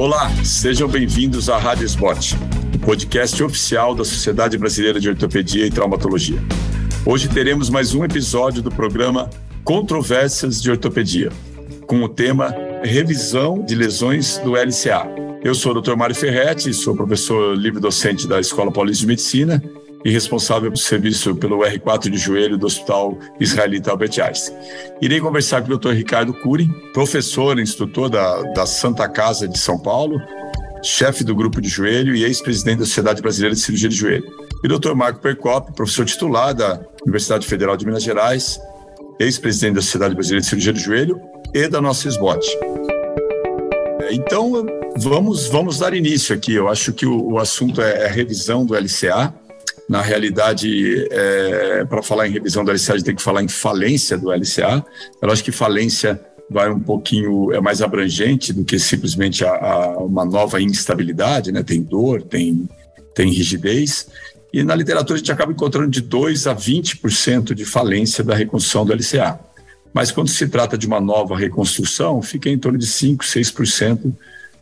Olá, sejam bem-vindos à Rádio Spot, o podcast oficial da Sociedade Brasileira de Ortopedia e Traumatologia. Hoje teremos mais um episódio do programa Controvérsias de Ortopedia, com o tema Revisão de Lesões do LCA. Eu sou o Dr. Mário Ferretti, sou professor livre-docente da Escola Paulista de Medicina e responsável pelo serviço pelo R4 de joelho do Hospital Israelita Albert Einstein. Irei conversar com o Dr. Ricardo Cury, professor e instrutor da, da Santa Casa de São Paulo, chefe do grupo de joelho e ex-presidente da Sociedade Brasileira de Cirurgia de Joelho. E o Dr. Marco Percop, professor titular da Universidade Federal de Minas Gerais, ex-presidente da Sociedade Brasileira de Cirurgia de Joelho e da nossa SBOT. Então, vamos, vamos dar início aqui. Eu acho que o, o assunto é a é revisão do LCA na realidade, é, para falar em revisão do LCA, a gente tem que falar em falência do LCA. Eu acho que falência vai um pouquinho, é mais abrangente do que simplesmente a, a uma nova instabilidade, né? Tem dor, tem, tem rigidez. E na literatura a gente acaba encontrando de 2 a 20% de falência da reconstrução do LCA. Mas quando se trata de uma nova reconstrução, fica em torno de 5, 6%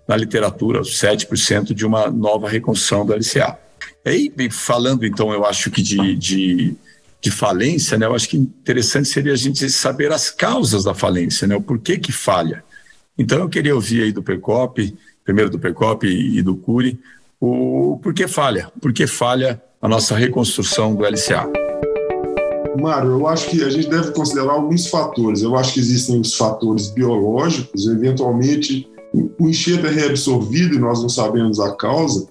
na literatura, 7% de uma nova reconstrução do LCA. E aí, falando então, eu acho que de, de, de, falência, né, eu acho que interessante seria a gente saber as causas da falência, né, o porquê que falha. Então, eu queria ouvir aí do Percop, primeiro do Percop e, do Cury, o porquê falha, por que falha a nossa reconstrução do LCA. Mário, eu acho que a gente deve considerar alguns fatores. Eu acho que existem os fatores biológicos, eventualmente o enxerto é reabsorvido e nós não sabemos a causa,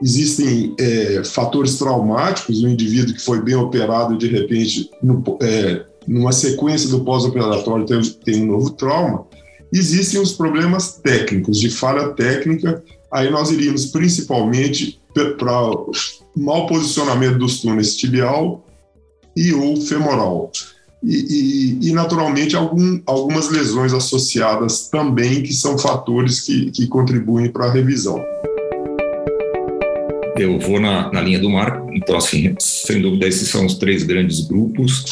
existem é, fatores traumáticos, o indivíduo que foi bem operado de repente, no, é, numa sequência do pós-operatório, tem, tem um novo trauma. Existem os problemas técnicos, de falha técnica, aí nós iríamos principalmente para mau posicionamento dos túneis tibial e ou femoral. E, e, e, naturalmente algum, algumas lesões associadas também que são fatores que, que contribuem para a revisão eu vou na, na linha do Marco, então, assim, sem dúvida, esses são os três grandes grupos.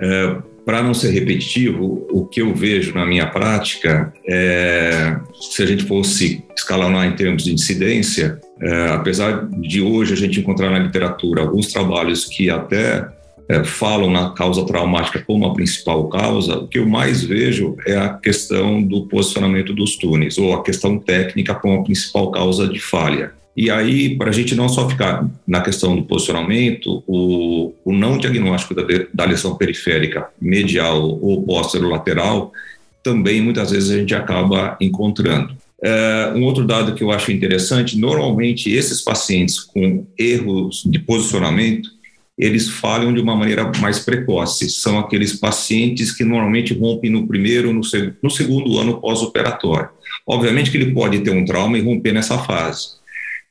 É, Para não ser repetitivo, o que eu vejo na minha prática é, se a gente fosse escalonar em termos de incidência, é, apesar de hoje a gente encontrar na literatura alguns trabalhos que até é, falam na causa traumática como a principal causa, o que eu mais vejo é a questão do posicionamento dos túneis, ou a questão técnica como a principal causa de falha. E aí, para a gente não só ficar na questão do posicionamento, o, o não diagnóstico da, da lesão periférica medial ou lateral também muitas vezes a gente acaba encontrando. É, um outro dado que eu acho interessante, normalmente esses pacientes com erros de posicionamento, eles falham de uma maneira mais precoce. São aqueles pacientes que normalmente rompem no primeiro, no, seg no segundo ano pós-operatório. Obviamente que ele pode ter um trauma e romper nessa fase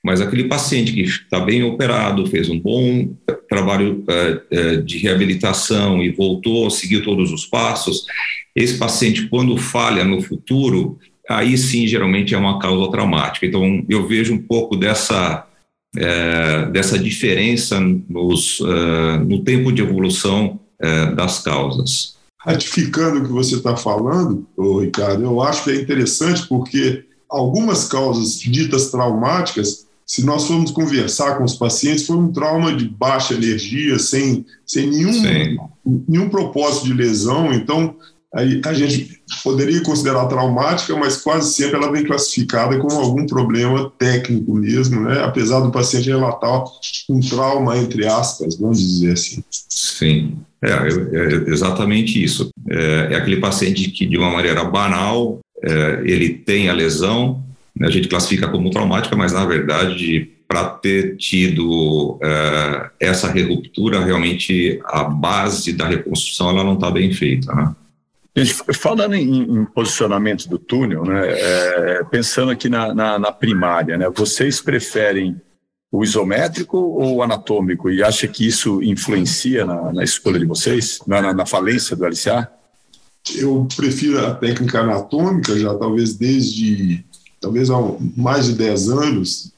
mas aquele paciente que está bem operado, fez um bom trabalho é, é, de reabilitação e voltou, seguiu todos os passos, esse paciente, quando falha no futuro, aí sim geralmente é uma causa traumática. Então, eu vejo um pouco dessa, é, dessa diferença nos, é, no tempo de evolução é, das causas. Ratificando o que você está falando, Ricardo, eu acho que é interessante porque algumas causas ditas traumáticas se nós formos conversar com os pacientes, foi um trauma de baixa energia, sem, sem nenhum, nenhum propósito de lesão. Então, aí a gente poderia considerar traumática, mas quase sempre ela vem classificada como algum problema técnico mesmo, né? apesar do paciente relatar um trauma, entre aspas, vamos dizer assim. Sim, é, é exatamente isso. É, é, aquele paciente que, de uma maneira banal, é, ele tem a lesão, a gente classifica como traumática, mas na verdade, para ter tido é, essa ruptura, realmente a base da reconstrução ela não está bem feita. Né? Falando em, em, posicionamento do túnel, né, é, pensando aqui na, na, na, primária, né, vocês preferem o isométrico ou o anatômico? E acha que isso influencia na, na escolha de vocês, na, na, falência do LCA? Eu prefiro a técnica anatômica, já talvez desde talvez há mais de 10 anos,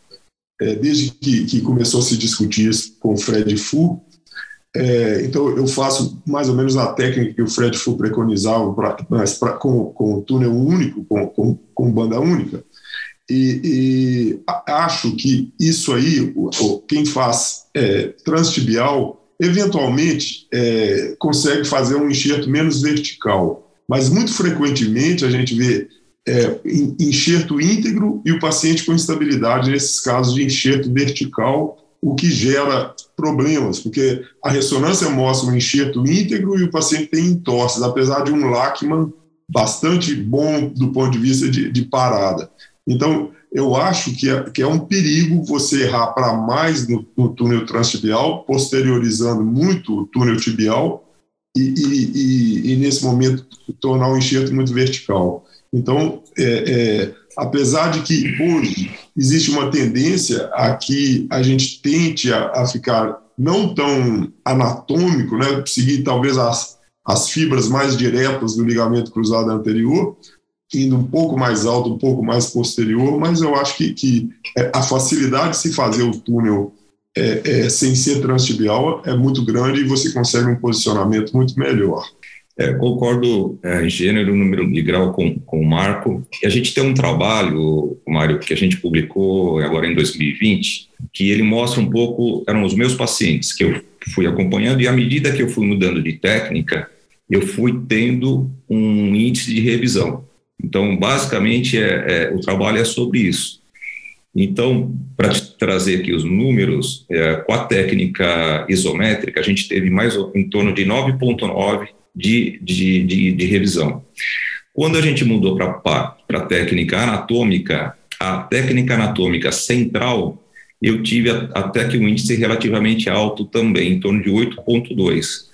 é, desde que, que, começou a se discutir isso com o Fred Fu. É, então, eu faço mais ou menos a técnica que o Fred Fu preconizava, pra, pra, com, com túnel único, com, com, com banda única. E, e acho que isso aí, quem faz é, transtibial, eventualmente é, consegue fazer um enxerto menos vertical, mas muito frequentemente a gente vê é, enxerto íntegro e o paciente com instabilidade nesses casos de enxerto vertical, o que gera problemas, porque a ressonância mostra um enxerto íntegro e o paciente tem entorses, apesar de um Lachman bastante bom do ponto de vista de, de parada. Então, eu acho que é, que é um perigo você errar para mais no, no, túnel transtibial, posteriorizando muito o túnel tibial e, e, e, e nesse momento, tornar o enxerto muito vertical. Então, é, é, apesar de que hoje existe uma tendência a que a gente tente a, a ficar não tão anatômico, né, seguir talvez as, as fibras mais diretas do ligamento cruzado anterior, indo um pouco mais alto, um pouco mais posterior, mas eu acho que, que é, a facilidade de se fazer o túnel é, é, sem ser transtibial é muito grande e você consegue um posicionamento muito melhor. É, concordo é, em gênero, número de grau com, com o Marco. E a gente tem um trabalho, Mário, que a gente publicou agora em 2020, que ele mostra um pouco, eram os meus pacientes que eu fui acompanhando, e à medida que eu fui mudando de técnica, eu fui tendo um índice de revisão. Então, basicamente, é, é o trabalho é sobre isso. Então, para trazer aqui os números, é, com a técnica isométrica, a gente teve mais em torno de 9,9 de, de, de, de, revisão. Quando a gente mudou para a técnica anatômica, a técnica anatômica central, eu tive até que um índice relativamente alto também, em torno de 8,2.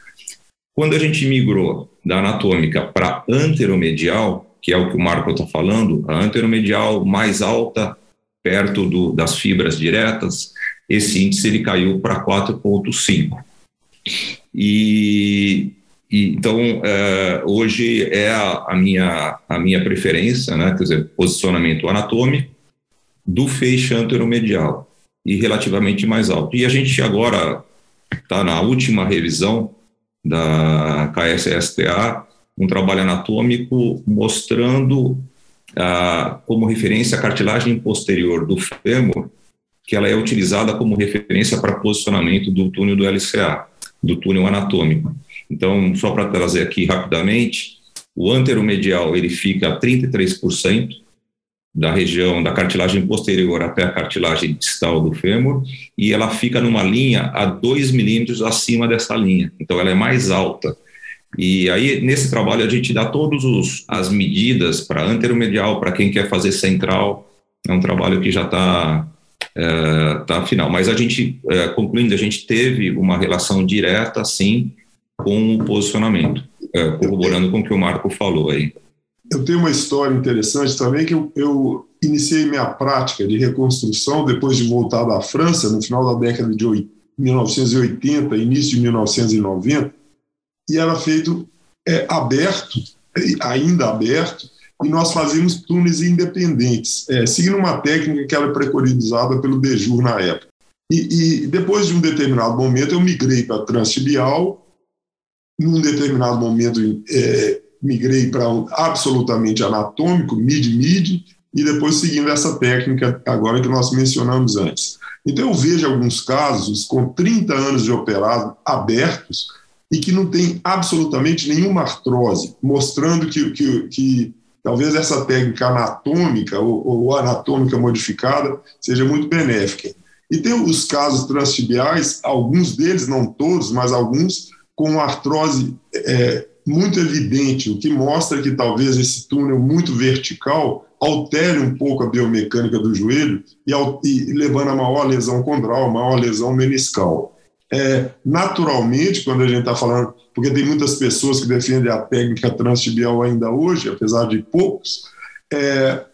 Quando a gente migrou da anatômica para anteromedial, que é o que o Marco está falando, a anteromedial mais alta, perto do, das fibras diretas, esse índice ele caiu para 4,5. E, e, então, é, hoje é a, a, minha, a minha preferência, né, quer dizer, posicionamento anatômico do feixe anteromedial e relativamente mais alto. E a gente agora está na última revisão da KSSTA, um trabalho anatômico mostrando ah, como referência a cartilagem posterior do fêmur, que ela é utilizada como referência para posicionamento do túnel do LCA, do túnel anatômico. Então, só para trazer aqui rapidamente, o anteromedial ele fica a 33% da região da cartilagem posterior até a cartilagem distal do fêmur e ela fica numa linha a 2 milímetros acima dessa linha. Então, ela é mais alta. E aí, nesse trabalho, a gente dá todas as medidas para anteromedial, para quem quer fazer central. É um trabalho que já está é, tá final. Mas a gente, é, concluindo, a gente teve uma relação direta, sim, com o posicionamento, é, corroborando com o que o Marco falou aí. Eu tenho uma história interessante também, que eu, eu iniciei minha prática de reconstrução depois de voltar da França, no final da década de 1980, início de 1990, e era feito é, aberto, ainda aberto, e nós fazíamos túneis independentes, é, seguindo uma técnica que era preconizada pelo Dejur na época. E, e, depois de um determinado momento eu migrei para transtibial, num determinado momento é, migrei para um absolutamente anatômico, mid-mid, e depois seguindo essa técnica agora que nós mencionamos antes. Então eu vejo alguns casos com 30 anos de operado abertos, e que não tem absolutamente nenhuma artrose, mostrando que, que, que talvez essa técnica anatômica ou, ou, anatômica modificada seja muito benéfica. E tem os casos transtibiais, alguns deles, não todos, mas alguns, com artrose é, muito evidente, o que mostra que talvez esse túnel muito vertical altere um pouco a biomecânica do joelho e, e levando a maior lesão condral, maior lesão meniscal é, naturalmente, quando a gente está falando, porque tem muitas pessoas que defendem a técnica transtibial ainda hoje, apesar de poucos, é,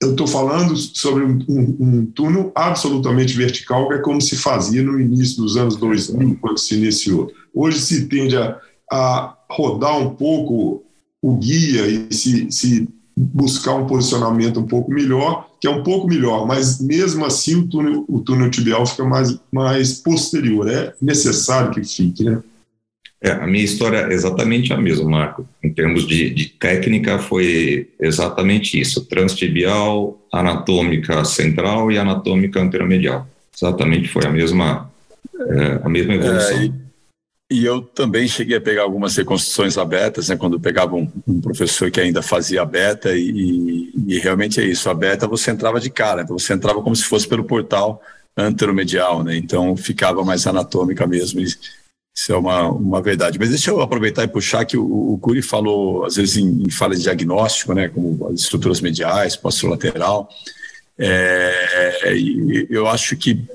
eu estou falando sobre um, um, um, túnel absolutamente vertical, que é como se fazia no início dos anos 2000, quando se iniciou. Hoje se tende a, a rodar um pouco o guia e se, se buscar um posicionamento um pouco melhor, que é um pouco melhor, mas mesmo assim o túnel, o túnel tibial fica mais, mais posterior. É necessário que fique, né? É, a minha história é exatamente a mesma, Marco. Em termos de, de técnica, foi exatamente isso: transtibial, anatômica central e anatômica anteromedial. Exatamente foi a mesma, é, a mesma evolução. É, e... E eu também cheguei a pegar algumas reconstruções abertas, né, quando pegava um, um professor que ainda fazia beta, e, e, realmente é isso, a beta você entrava de cara, então você entrava como se fosse pelo portal anteromedial, né, então ficava mais anatômica mesmo, isso é uma, uma verdade. Mas deixa eu aproveitar e puxar que o, o Curi falou, às vezes, em, em fala de diagnóstico, né, como as estruturas mediais, posterolateral. É, eu acho que,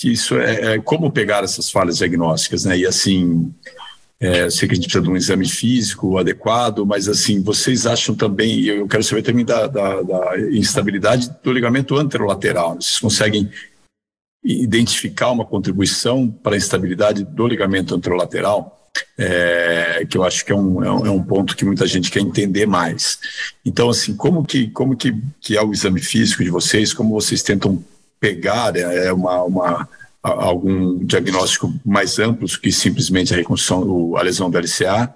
que isso é, é, como pegar essas falhas diagnósticas, né? E assim, é, eu sei que a gente precisa de um exame físico adequado, mas assim, vocês acham também, eu quero saber também da, da, da instabilidade do ligamento anterolateral. Vocês conseguem identificar uma contribuição para a instabilidade do ligamento anterolateral, é, que eu acho que é um, é um, é, um, ponto que muita gente quer entender mais. Então, assim, como que, como que, que é o exame físico de vocês? Como vocês tentam pegar é, é uma, uma, algum diagnóstico mais amplo que simplesmente a reconstrução, a lesão do LCA?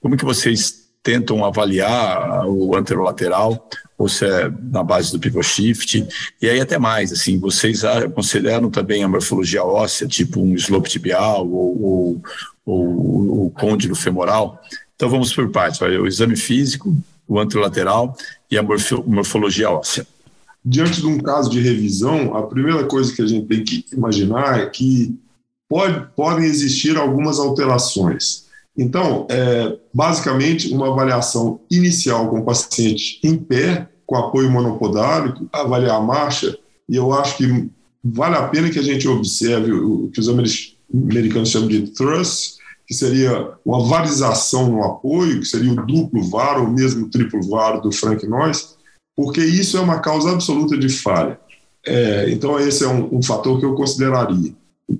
Como que vocês tentam avaliar o anterolateral? ou se é na base do pivot shift, e aí até mais, assim, vocês consideram também a morfologia óssea, tipo um slope tibial ou, ou, ou o côndilo femoral? Então vamos por partes, o exame físico, o anterolateral e a morfologia óssea. Diante de um caso de revisão, a primeira coisa que a gente tem que imaginar é que pode, podem existir algumas alterações. Então, é, basicamente, uma avaliação inicial com o paciente em pé, com apoio monopodálico, avaliar a marcha, e eu acho que vale a pena que a gente observe o que os americanos chamam de thrust, que seria uma varização no apoio, que seria o duplo VAR ou mesmo triplo VAR do Frank Noyes, porque isso é uma causa absoluta de falha. É, então, esse é um, um fator que eu consideraria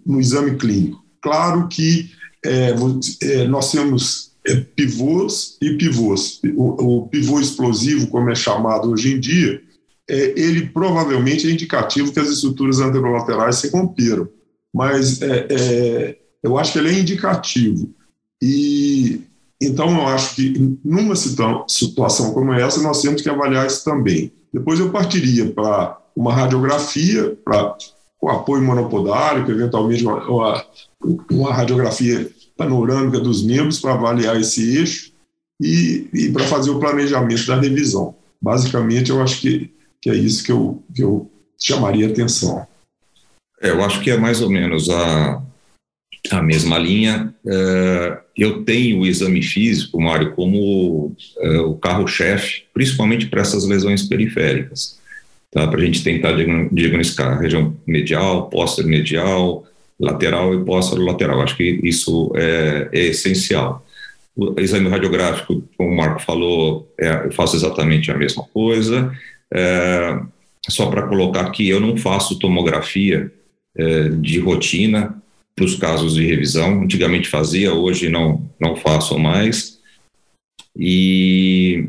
no exame clínico. Claro que é, é, nós temos é, pivôs e pivôs. O, o, pivô explosivo, como é chamado hoje em dia, é, ele provavelmente é indicativo que as estruturas anterolaterais se romperam, mas eu acho que ele é indicativo. E então eu acho que numa situação como essa nós temos que avaliar isso também. Depois eu partiria para uma radiografia, para com apoio monopodárico, eventualmente uma, uma radiografia panorâmica dos membros para avaliar esse eixo e, e para fazer o planejamento da revisão. Basicamente, eu acho que, que é isso que eu, que eu chamaria atenção. É, eu acho que é mais ou menos a, a mesma linha. É, eu tenho o exame físico, Mário, como é, o carro-chefe, principalmente para essas lesões periféricas, tá? para a gente tentar diagnosticar a região medial, póster-medial, lateral e pós-lateral. Acho que isso é, é, essencial. O exame radiográfico, como o Marco falou, é, eu faço exatamente a mesma coisa. É, só para colocar aqui, eu não faço tomografia de rotina para os casos de revisão. Antigamente fazia, hoje não, não faço mais. E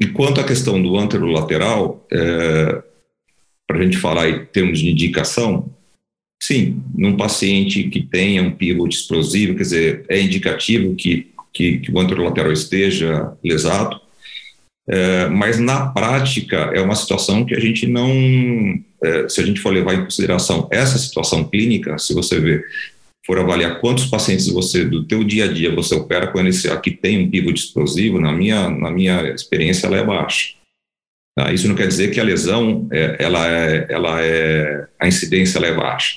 enquanto a questão do anterolateral, é, para a gente falar em termos de indicação, Sim, num paciente que tenha um pivot explosivo, quer dizer, é indicativo que, que, que o anterolateral esteja lesado, é, mas na prática é uma situação que a gente não, é, se a gente for levar em consideração essa situação clínica, se você ver, for avaliar quantos pacientes você, do teu dia a dia, você opera com NSA que tem um pivot explosivo, na minha, na minha experiência ela é baixa. Tá? Isso não quer dizer que a lesão, é, ela é, ela é, a incidência ela é baixa.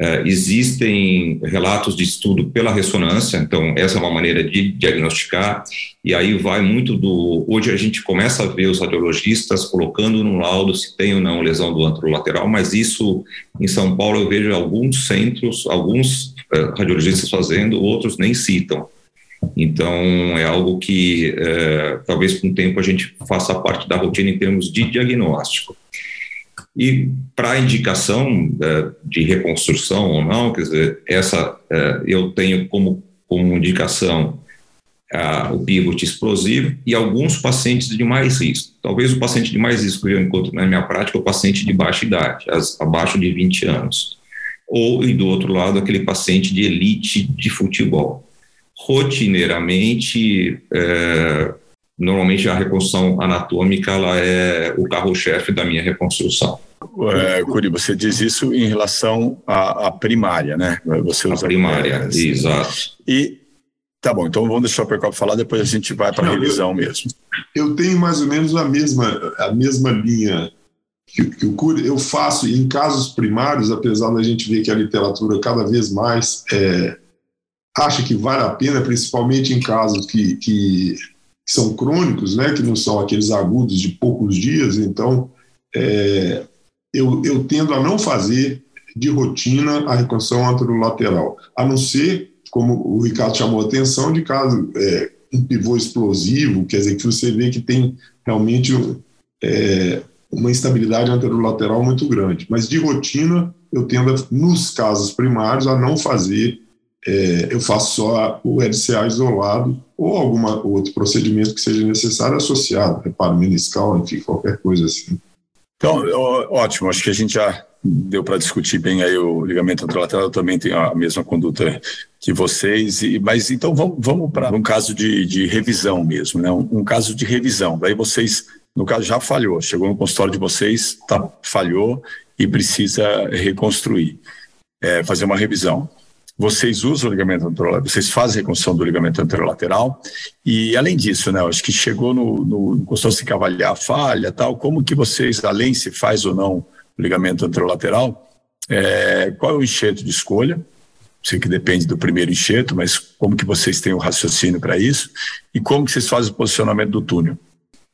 Uh, existem relatos de estudo pela ressonância, então essa é uma maneira de diagnosticar, e aí vai muito do. Hoje a gente começa a ver os radiologistas colocando no laudo se tem ou não lesão do anterolateral, mas isso em São Paulo eu vejo alguns centros, alguns radiologistas fazendo, outros nem citam. Então é algo que uh, talvez com o tempo a gente faça parte da rotina em termos de diagnóstico. E para indicação é, de reconstrução ou não, quer dizer, essa é, eu tenho como, como indicação o pivot explosivo e alguns pacientes de mais risco. Talvez o paciente de mais risco que eu encontro na minha prática é o paciente de baixa idade, as, abaixo de 20 anos. Ou, e do outro lado, aquele paciente de elite de futebol. rotineiramente, é, normalmente a reconstrução anatômica ela é o carro-chefe da minha reconstrução. É, Curi, você diz isso em relação à, à primária, né? Você usa a primária, exato. E tá bom, então vamos deixar o Percop falar, depois a gente vai para a revisão mesmo. Eu tenho mais ou menos a mesma, a mesma linha que, que o Curi. Eu faço em casos primários, apesar da gente ver que a literatura cada vez mais é, acha que vale a pena, principalmente em casos que, que, que são crônicos, né? Que não são aqueles agudos de poucos dias. Então, é, eu, eu tendo a não fazer de rotina a reconstrução anterolateral, a não ser, como o Ricardo chamou a atenção, de caso é, um pivô explosivo, quer dizer, que você vê que tem realmente é, uma instabilidade anterolateral muito grande. Mas de rotina, eu tendo, nos casos primários, a não fazer, é, eu faço só o LCA isolado ou algum outro procedimento que seja necessário associado, reparo meniscal, enfim, qualquer coisa assim. Então, ótimo, acho que a gente já deu para discutir bem aí o ligamento anterolateral, eu também tenho a mesma conduta que vocês, e, mas então vamos, vamos para um caso de, de, revisão mesmo, né? Um, um, caso de revisão, daí vocês, no caso já falhou, chegou no consultório de vocês, tá, falhou e precisa reconstruir, é, fazer uma revisão vocês usam o ligamento anterolateral, vocês fazem a reconstrução do ligamento anterolateral, e além disso, né, acho que chegou no, no costou se avaliar a falha, tal, como que vocês, além se faz ou não o ligamento anterolateral, é, qual é o enxerto de escolha? Sei que depende do primeiro enxerto, mas como que vocês têm o raciocínio para isso? E como que vocês fazem o posicionamento do túnel?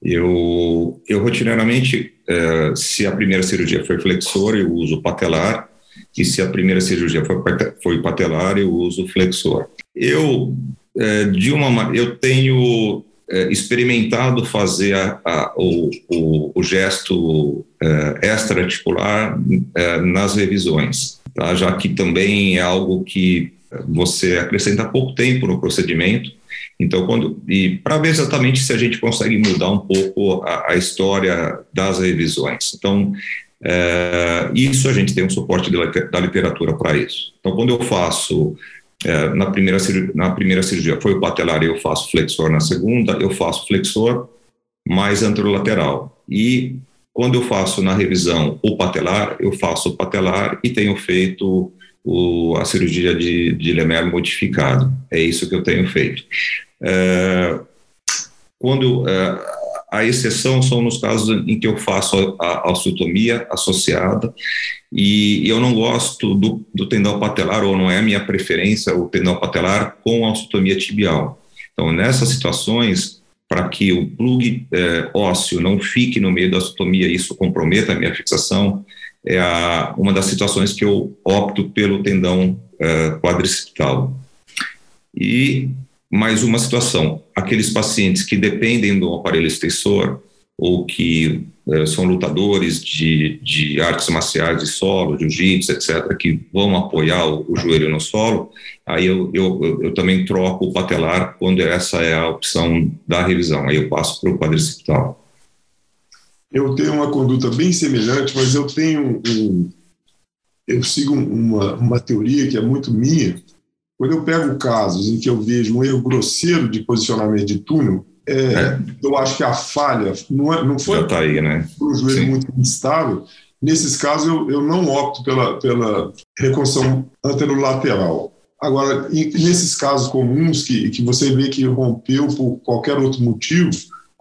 Eu, eu rotineiramente, é, se a primeira cirurgia foi flexor, eu uso patelar, que se a primeira cirurgia foi, foi patelar, eu uso flexor. Eu, é, de uma, eu tenho é, experimentado fazer a, a, o, o, o, gesto extra-articular nas revisões, tá? já que também é algo que você acrescenta pouco tempo no procedimento, então, quando e para ver exatamente se a gente consegue mudar um pouco a, a história das revisões. Então, é, isso a gente tem um suporte da literatura para isso. Então, quando eu faço é, na, primeira na primeira cirurgia foi o patelar eu faço flexor, na segunda eu faço flexor mais anterolateral. E quando eu faço na revisão o patelar, eu faço o patelar e tenho feito o, a cirurgia de, de modificado. É isso que eu tenho feito. É, quando é, a exceção são nos casos em que eu faço a, a osteotomia associada e eu não gosto do, do, tendão patelar, ou não é minha preferência o tendão patelar com a osteotomia tibial. Então, nessas situações, para que o plug é, ósseo não fique no meio da osteotomia isso comprometa a minha fixação, é a, uma das situações que eu opto pelo tendão é, quadricipital. E mais uma situação, aqueles pacientes que dependem do aparelho extensor ou que eh, são lutadores de, de artes marciais de solo, jiu-jitsu, etc., que vão apoiar o, o, joelho no solo, aí eu, eu, eu também troco o patelar quando essa é a opção da revisão, aí eu passo para o quadricipital. Eu tenho uma conduta bem semelhante, mas eu tenho um, eu sigo uma, uma teoria que é muito minha, quando eu pego casos em que eu vejo um erro grosseiro de posicionamento de túnel, é, é. eu acho que a falha não, é, não foi tá aí, né? um joelho Sim. muito instável. Nesses casos, eu, eu não opto pela, pela reconstrução anterolateral. Agora, nesses casos comuns que, que você vê que rompeu por qualquer outro motivo,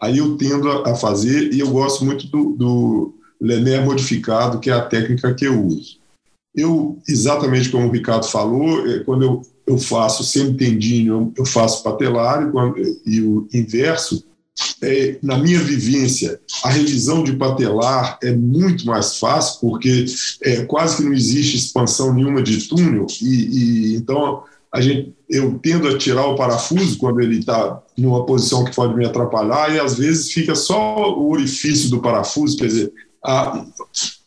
aí eu tendo a, fazer e eu gosto muito do, do modificado, que é a técnica que eu uso. Eu, exatamente como o Ricardo falou, é, quando eu eu faço semitendíneo, eu faço patelar e, o inverso. É, na minha vivência, a revisão de patelar é muito mais fácil, porque é, quase que não existe expansão nenhuma de túnel, e, e então a gente, eu tendo a tirar o parafuso quando ele está numa posição que pode me atrapalhar, e às vezes fica só o orifício do parafuso, quer dizer, a,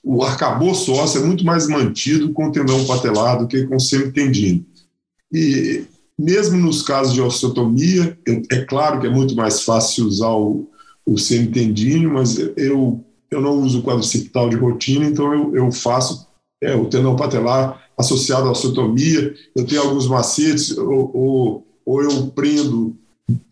o arcabouço ósseo é muito mais mantido com o tendão patelar do que com o semitendíneo. E mesmo nos casos de osteotomia, é claro que é muito mais fácil usar o, o semitendíneo, mas eu, eu não uso quadricipital de rotina, então eu, eu faço é, o tendão patelar associado à osteotomia. Eu tenho alguns macetes, o, o, ou eu prendo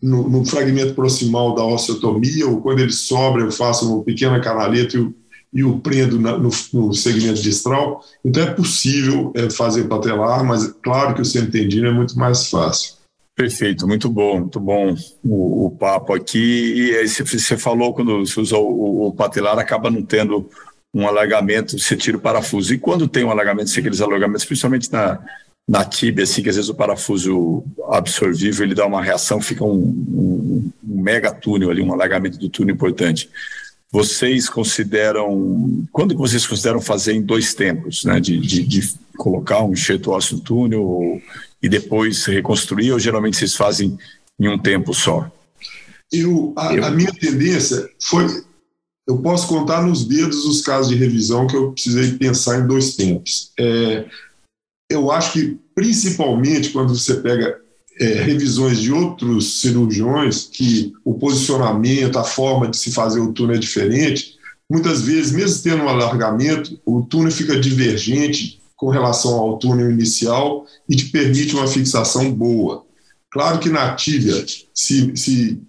no, no, fragmento proximal da osteotomia, ou quando ele sobra, eu faço uma pequena canaleta e o, e o prendo na, no, no, segmento distal. Então é possível é, fazer patelar, mas claro que o centendino é muito mais fácil. Perfeito, muito bom, muito bom o, o papo aqui. E aí você falou quando você usa o, o, patelar, acaba não tendo um alagamento, você tira o parafuso. E quando tem um alagamento, se aqueles alagamentos, principalmente na, na tíbia, assim, que às vezes o parafuso absorvível ele dá uma reação, fica um, um, um mega túnel ali, um alagamento do túnel importante. Vocês consideram, quando vocês consideram fazer em dois tempos, né, de, de, de colocar um enxerto ósseo no túnel ou, e depois reconstruir, ou geralmente vocês fazem em um tempo só? Eu, a, eu... a minha tendência foi, eu posso contar nos dedos os casos de revisão que eu precisei pensar em dois tempos. É, eu acho que, principalmente, quando você pega é, revisões de outros cirurgiões, que o posicionamento, a forma de se fazer o túnel é diferente, muitas vezes, mesmo tendo um alargamento, o túnel fica divergente com relação ao túnel inicial e te permite uma fixação boa. Claro que na tíbia, se, se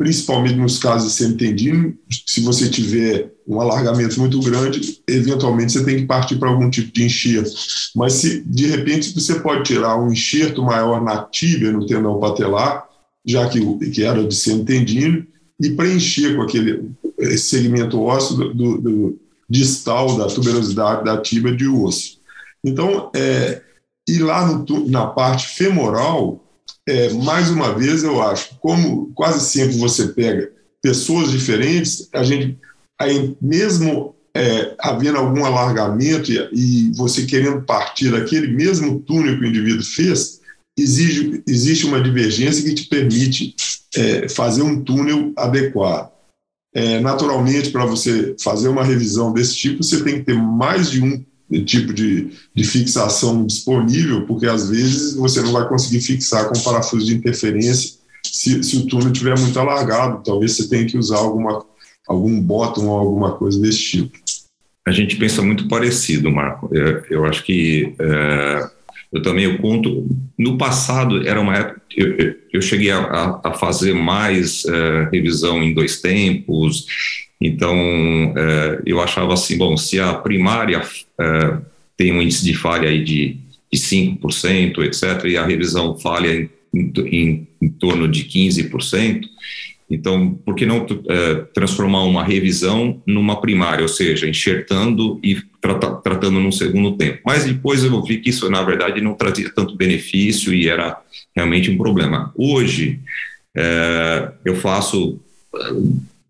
principalmente nos casos de semitendino, se você tiver um alargamento muito grande, eventualmente você tem que partir para algum tipo de enxerto. Mas se de repente você pode tirar um enxerto maior na tíbia, no tendão patelar, já que, que era de semitendino, e preencher com aquele segmento ósseo do, do, do distal da tuberosidade da tíbia de osso. Então, é, e lá no, na parte femoral, é, mais uma vez, eu acho, como quase sempre você pega pessoas diferentes, a gente, aí mesmo é, havendo algum alargamento e, e, você querendo partir daquele mesmo túnel que o indivíduo fez, exige, existe uma divergência que te permite é, fazer um túnel adequado. É, naturalmente, para você fazer uma revisão desse tipo, você tem que ter mais de um tipo de, de fixação disponível, porque às vezes você não vai conseguir fixar com parafuso de interferência se, se o túnel estiver muito alargado. Talvez você tenha que usar alguma, algum bottom ou alguma coisa desse tipo. A gente pensa muito parecido, Marco. Eu, eu acho que é, eu também eu conto. No passado era uma época eu, eu cheguei a, a fazer mais é, revisão em dois tempos então, é, eu achava assim, bom, se a primária é, tem um índice de falha aí de, de 5%, etc., e a revisão falha em, em, em torno de 15%, então, por que não é, transformar uma revisão numa primária, ou seja, enxertando e trata, tratando num segundo tempo? Mas depois eu vi que isso, na verdade, não trazia tanto benefício e era realmente um problema. Hoje, eu faço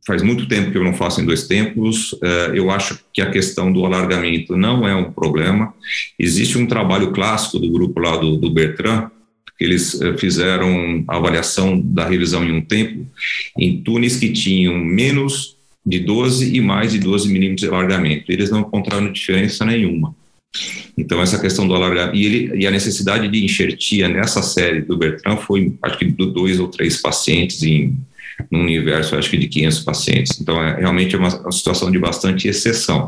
faz muito tempo que eu não faço em dois tempos. Eh, eu acho que a questão do alargamento não é um problema. Existe um trabalho clássico do grupo lá do, do Bertrand, que eles eh, fizeram a avaliação da revisão em um tempo em túneis que tinham menos de 12 e mais de 12 milímetros de alargamento. Eles não encontraram diferença nenhuma. Então, essa questão do alargamento. E, ele, e a necessidade de enxertia nessa série do Bertrand foi, acho que, dois ou três pacientes em num universo, acho que de 500 pacientes. Então, é realmente é uma, situação de bastante exceção.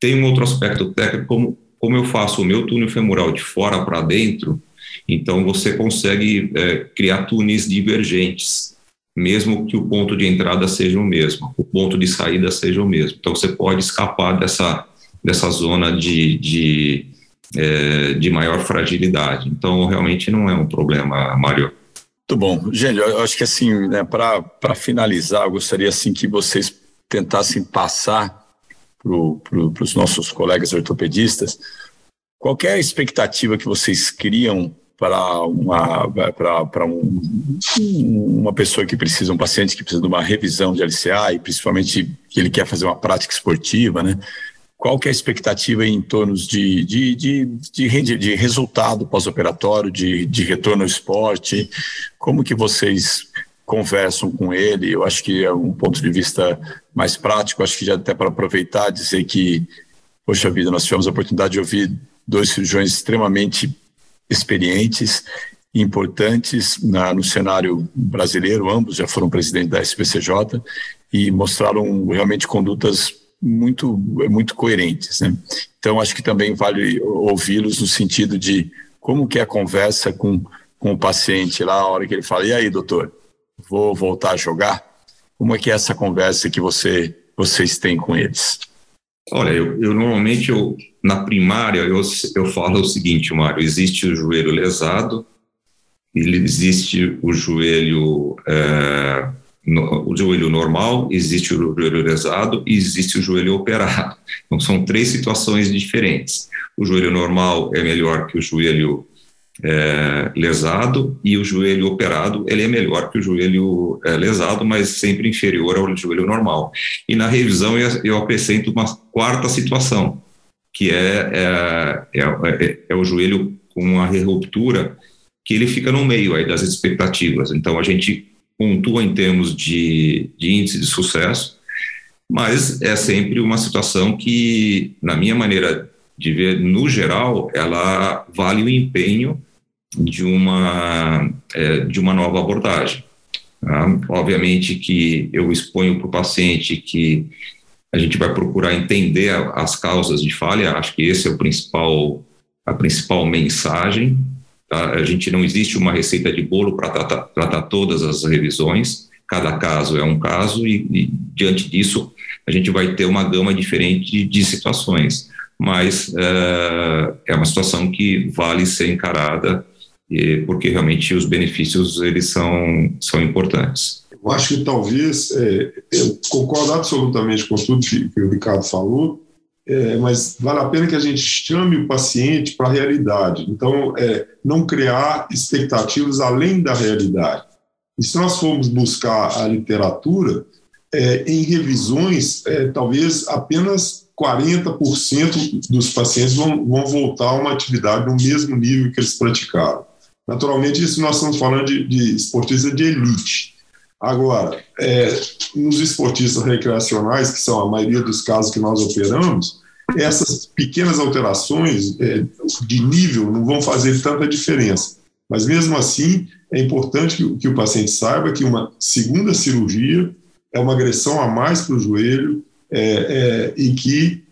Tem um outro aspecto técnico, como, como eu faço o meu túnel femoral de fora para dentro, então você consegue é, criar túneis divergentes, mesmo que o ponto de entrada seja o mesmo, o ponto de saída seja o mesmo. Então você pode escapar dessa, dessa zona de, de, é, de maior fragilidade. Então realmente não é um problema, Mário. Muito bom. Gente, eu acho que assim, né, para finalizar, eu gostaria assim que vocês tentassem passar para pro, os nossos colegas ortopedistas qualquer expectativa que vocês criam para uma, para um, uma pessoa que precisa, um paciente que precisa de uma revisão de LCA e principalmente que ele quer fazer uma prática esportiva, né? Qual que é a expectativa em torno de, de, de, de, de resultado pós-operatório, de, de retorno ao esporte? Como que vocês conversam com ele? Eu acho que é um ponto de vista mais prático, acho que já até para aproveitar dizer que, poxa vida, nós tivemos a oportunidade de ouvir dois cirurgiões extremamente experientes, importantes na, no cenário brasileiro, ambos já foram presidente da SPCJ e mostraram realmente condutas muito, muito coerentes. Né? Então, acho que também vale ouvi-los no sentido de como que é a conversa com, com o paciente lá, a hora que ele fala: e aí, doutor, vou voltar a jogar? Como é que é essa conversa que você, vocês têm com eles? Olha, eu, eu normalmente, eu, na primária, eu, eu falo o seguinte, Mário: existe o joelho lesado, existe o joelho. É, no, o joelho normal, existe o joelho lesado e existe o joelho operado. Então, são três situações diferentes. O joelho normal é melhor que o joelho é, lesado e o joelho operado ele é melhor que o joelho é, lesado, mas sempre inferior ao joelho normal. E na revisão eu, eu acrescento uma quarta situação, que é, é, é, é, é o joelho com uma ruptura que ele fica no meio aí das expectativas. Então a gente pontua em termos de, de índice de sucesso, mas é sempre uma situação que, na minha maneira de ver, no geral, ela vale o empenho de uma, é, de uma nova abordagem. Tá? Obviamente que eu exponho para o paciente que a gente vai procurar entender as causas de falha, acho que esse é o principal, a principal mensagem, Tá? A gente não existe uma receita de bolo para tratar, tratar, todas as revisões, cada caso é um caso, e, e, diante disso a gente vai ter uma gama diferente de, de situações. Mas é, é uma situação que vale ser encarada, e, porque realmente os benefícios eles são, são importantes. Eu acho que talvez, é, eu concordo absolutamente com tudo que o Ricardo falou, é, mas vale a pena que a gente chame o paciente para a realidade. Então, é, não criar expectativas além da realidade. E se nós formos buscar a literatura, é, em revisões, é, talvez apenas 40% dos pacientes vão, vão, voltar a uma atividade no mesmo nível que eles praticaram. Naturalmente, isso nós estamos falando de, de de elite. Agora, é, nos esportistas recreacionais, que são a maioria dos casos que nós operamos, essas pequenas alterações é, de nível não vão fazer tanta diferença. Mas mesmo assim, é importante que, que o paciente saiba que uma segunda cirurgia é uma agressão a mais para o joelho é, é, e que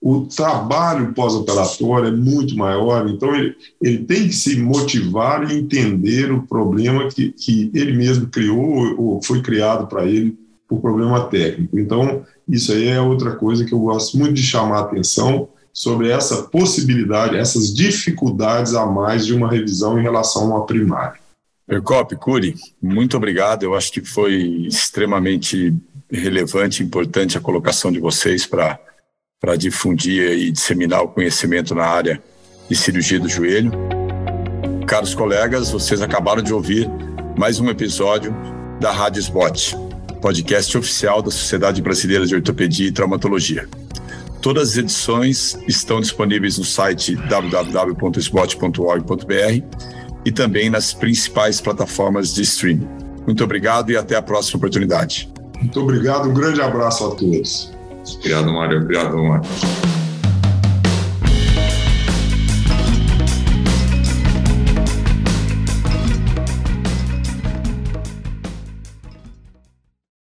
o trabalho pós-operatório é muito maior, então ele, ele tem que se motivar e entender o problema que, que ele mesmo criou ou foi criado para ele por problema técnico. Então, isso aí é outra coisa que eu gosto muito de chamar a atenção sobre essa possibilidade, essas dificuldades a mais de uma revisão em relação uma primária. Percop, Curi, muito obrigado. Eu acho que foi extremamente relevante importante a colocação de vocês para para difundir e disseminar o conhecimento na área de cirurgia do joelho. Caros colegas, vocês acabaram de ouvir mais um episódio da Rádio Spot, podcast oficial da Sociedade Brasileira de Ortopedia e Traumatologia. Todas as edições estão disponíveis no site www.spot.org.br e também nas principais plataformas de streaming. Muito obrigado e até a próxima oportunidade. Muito obrigado, um grande abraço a todos. Obrigado, Mário. Obrigado, Mário.